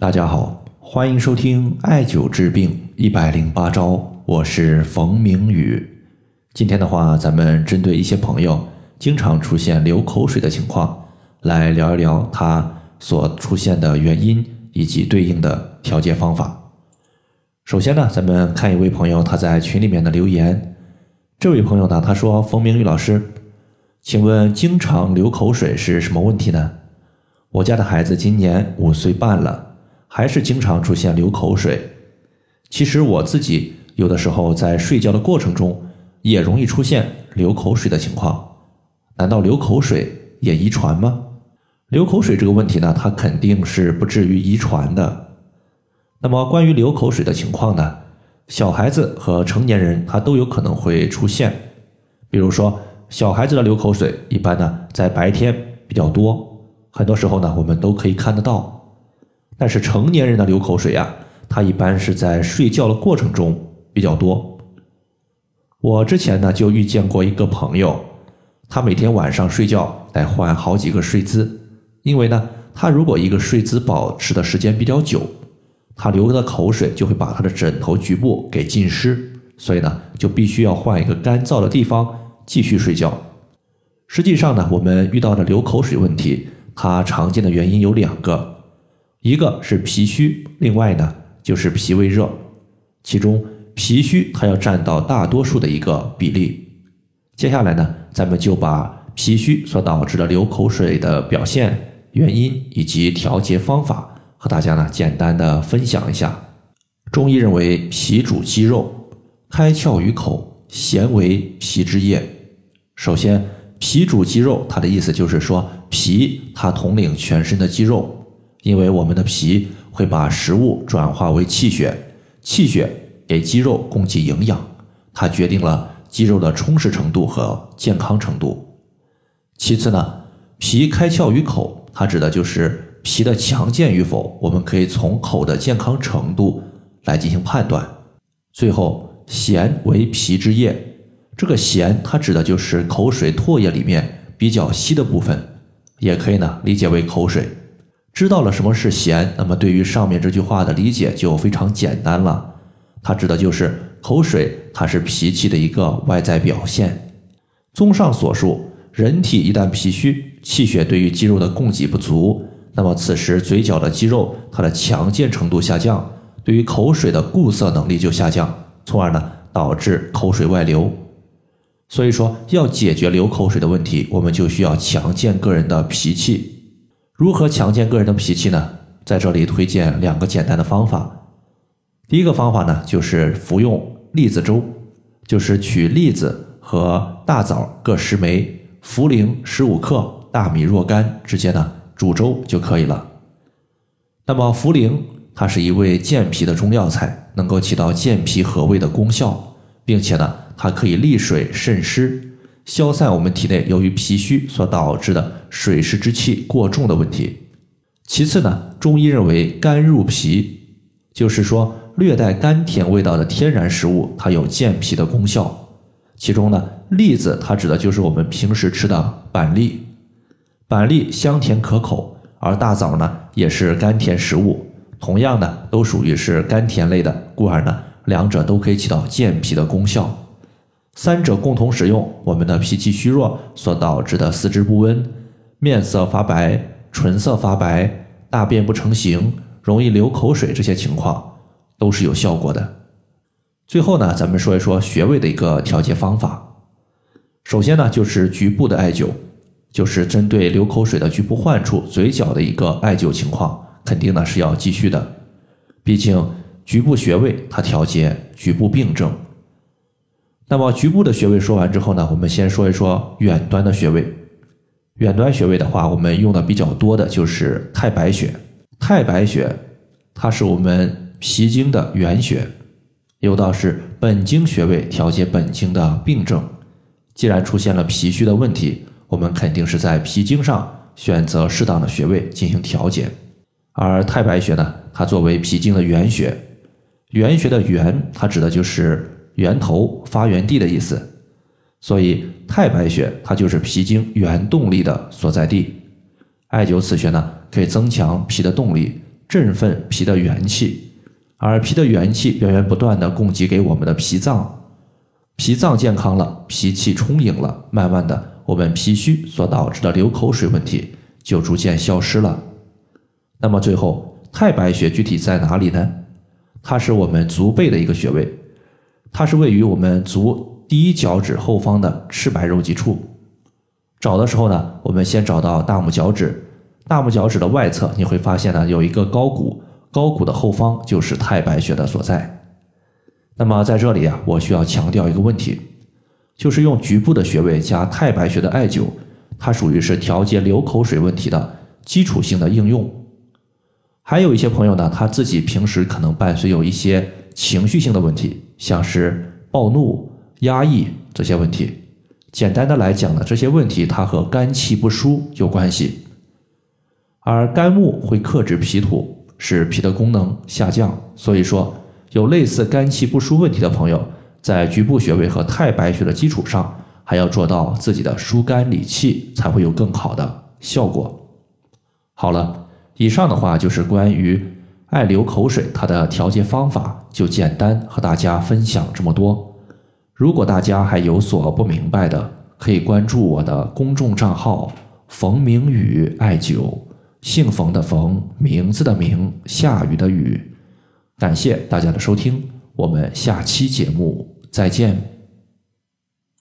大家好，欢迎收听艾灸治病一百零八招，我是冯明宇。今天的话，咱们针对一些朋友经常出现流口水的情况，来聊一聊它所出现的原因以及对应的调节方法。首先呢，咱们看一位朋友他在群里面的留言。这位朋友呢，他说：“冯明宇老师，请问经常流口水是什么问题呢？我家的孩子今年五岁半了。”还是经常出现流口水。其实我自己有的时候在睡觉的过程中也容易出现流口水的情况。难道流口水也遗传吗？流口水这个问题呢，它肯定是不至于遗传的。那么关于流口水的情况呢，小孩子和成年人他都有可能会出现。比如说小孩子的流口水，一般呢在白天比较多，很多时候呢我们都可以看得到。但是成年人的流口水啊，它一般是在睡觉的过程中比较多。我之前呢就遇见过一个朋友，他每天晚上睡觉得换好几个睡姿，因为呢，他如果一个睡姿保持的时间比较久，他流的口水就会把他的枕头局部给浸湿，所以呢，就必须要换一个干燥的地方继续睡觉。实际上呢，我们遇到的流口水问题，它常见的原因有两个。一个是脾虚，另外呢就是脾胃热，其中脾虚它要占到大多数的一个比例。接下来呢，咱们就把脾虚所导致的流口水的表现、原因以及调节方法和大家呢简单的分享一下。中医认为脾主肌肉，开窍于口，咸为脾之液。首先，脾主肌肉，它的意思就是说脾它统领全身的肌肉。因为我们的脾会把食物转化为气血，气血给肌肉供给营养，它决定了肌肉的充实程度和健康程度。其次呢，脾开窍于口，它指的就是脾的强健与否，我们可以从口的健康程度来进行判断。最后，咸为脾之液，这个咸它指的就是口水唾液里面比较稀的部分，也可以呢理解为口水。知道了什么是咸，那么对于上面这句话的理解就非常简单了。它指的就是口水，它是脾气的一个外在表现。综上所述，人体一旦脾虚，气血对于肌肉的供给不足，那么此时嘴角的肌肉它的强健程度下降，对于口水的固涩能力就下降，从而呢导致口水外流。所以说，要解决流口水的问题，我们就需要强健个人的脾气。如何强健个人的脾气呢？在这里推荐两个简单的方法。第一个方法呢，就是服用栗子粥，就是取栗子和大枣各十枚，茯苓十五克，大米若干，直接呢煮粥就可以了。那么茯苓它是一味健脾的中药材，能够起到健脾和胃的功效，并且呢，它可以利水渗湿。消散我们体内由于脾虚所导致的水湿之气过重的问题。其次呢，中医认为甘入脾，就是说略带甘甜味道的天然食物，它有健脾的功效。其中呢，栗子它指的就是我们平时吃的板栗，板栗香甜可口，而大枣呢也是甘甜食物，同样呢都属于是甘甜类的，故而呢两者都可以起到健脾的功效。三者共同使用，我们的脾气虚弱所导致的四肢不温、面色发白、唇色发白、大便不成形、容易流口水这些情况都是有效果的。最后呢，咱们说一说穴位的一个调节方法。首先呢，就是局部的艾灸，就是针对流口水的局部患处，嘴角的一个艾灸情况，肯定呢是要继续的。毕竟局部穴位它调节局部病症。那么局部的穴位说完之后呢，我们先说一说远端的穴位。远端穴位的话，我们用的比较多的就是太白穴。太白穴它是我们脾经的原穴，有道是本经穴位调节本经的病症。既然出现了脾虚的问题，我们肯定是在脾经上选择适当的穴位进行调节。而太白穴呢，它作为脾经的原穴，原穴的原，它指的就是。源头发源地的意思，所以太白穴它就是脾经原动力的所在地。艾灸此穴呢，可以增强脾的动力，振奋脾的元气，而脾的元气源源不断的供给给我们的脾脏，脾脏健康了，脾气充盈了，慢慢的，我们脾虚所导致的流口水问题就逐渐消失了。那么最后，太白穴具体在哪里呢？它是我们足背的一个穴位，它是位于我们足第一脚趾后方的赤白肉际处。找的时候呢，我们先找到大拇脚趾，大拇脚趾的外侧，你会发现呢有一个高骨，高骨的后方就是太白穴的所在。那么在这里啊，我需要强调一个问题，就是用局部的穴位加太白穴的艾灸，它属于是调节流口水问题的基础性的应用。还有一些朋友呢，他自己平时可能伴随有一些情绪性的问题，像是暴怒、压抑这些问题。简单的来讲呢，这些问题它和肝气不舒有关系，而肝木会克制脾土，使脾的功能下降。所以说，有类似肝气不舒问题的朋友，在局部穴位和太白穴的基础上，还要做到自己的疏肝理气，才会有更好的效果。好了，以上的话就是关于爱流口水它的调节方法，就简单和大家分享这么多。如果大家还有所不明白的，可以关注我的公众账号“冯明宇艾灸”，姓冯的冯，名字的名，下雨的雨。感谢大家的收听，我们下期节目再见。